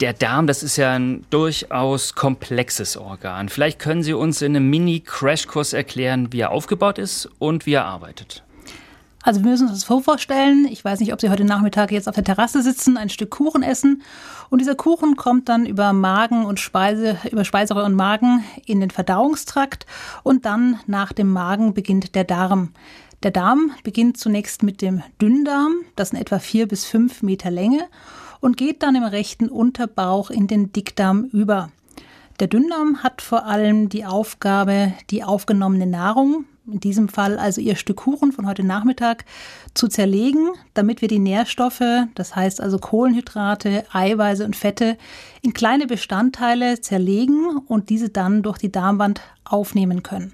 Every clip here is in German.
Der Darm, das ist ja ein durchaus komplexes Organ. Vielleicht können Sie uns in einem Mini-Crashkurs erklären, wie er aufgebaut ist und wie er arbeitet. Also wir müssen uns das vorstellen. Ich weiß nicht, ob Sie heute Nachmittag jetzt auf der Terrasse sitzen, ein Stück Kuchen essen. Und dieser Kuchen kommt dann über Magen und Speise, über Speiseröhre und Magen in den Verdauungstrakt. Und dann nach dem Magen beginnt der Darm. Der Darm beginnt zunächst mit dem Dünndarm, das in etwa vier bis fünf Meter Länge und geht dann im rechten Unterbauch in den Dickdarm über. Der Dünndarm hat vor allem die Aufgabe, die aufgenommene Nahrung, in diesem Fall also Ihr Stück Kuchen von heute Nachmittag, zu zerlegen, damit wir die Nährstoffe, das heißt also Kohlenhydrate, Eiweiße und Fette, in kleine Bestandteile zerlegen und diese dann durch die Darmwand aufnehmen können.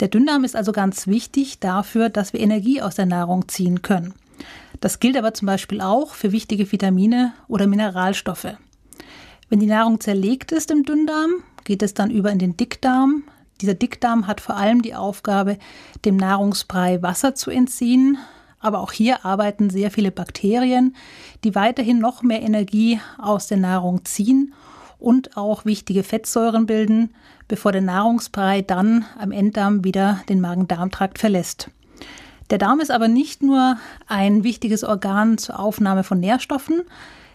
Der Dünndarm ist also ganz wichtig dafür, dass wir Energie aus der Nahrung ziehen können. Das gilt aber zum Beispiel auch für wichtige Vitamine oder Mineralstoffe. Wenn die Nahrung zerlegt ist im Dünndarm, geht es dann über in den Dickdarm. Dieser Dickdarm hat vor allem die Aufgabe, dem Nahrungsbrei Wasser zu entziehen. Aber auch hier arbeiten sehr viele Bakterien, die weiterhin noch mehr Energie aus der Nahrung ziehen und auch wichtige Fettsäuren bilden, bevor der Nahrungsbrei dann am Enddarm wieder den Magen-Darm-Trakt verlässt. Der Darm ist aber nicht nur ein wichtiges Organ zur Aufnahme von Nährstoffen.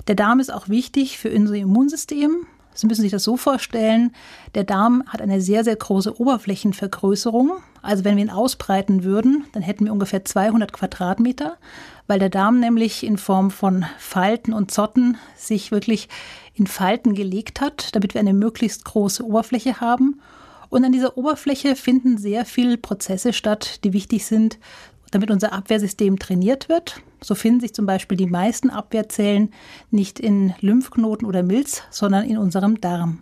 Der Darm ist auch wichtig für unser Immunsystem. Sie müssen sich das so vorstellen, der Darm hat eine sehr, sehr große Oberflächenvergrößerung. Also wenn wir ihn ausbreiten würden, dann hätten wir ungefähr 200 Quadratmeter, weil der Darm nämlich in Form von Falten und Zotten sich wirklich in Falten gelegt hat, damit wir eine möglichst große Oberfläche haben. Und an dieser Oberfläche finden sehr viele Prozesse statt, die wichtig sind damit unser Abwehrsystem trainiert wird. So finden sich zum Beispiel die meisten Abwehrzellen nicht in Lymphknoten oder Milz, sondern in unserem Darm.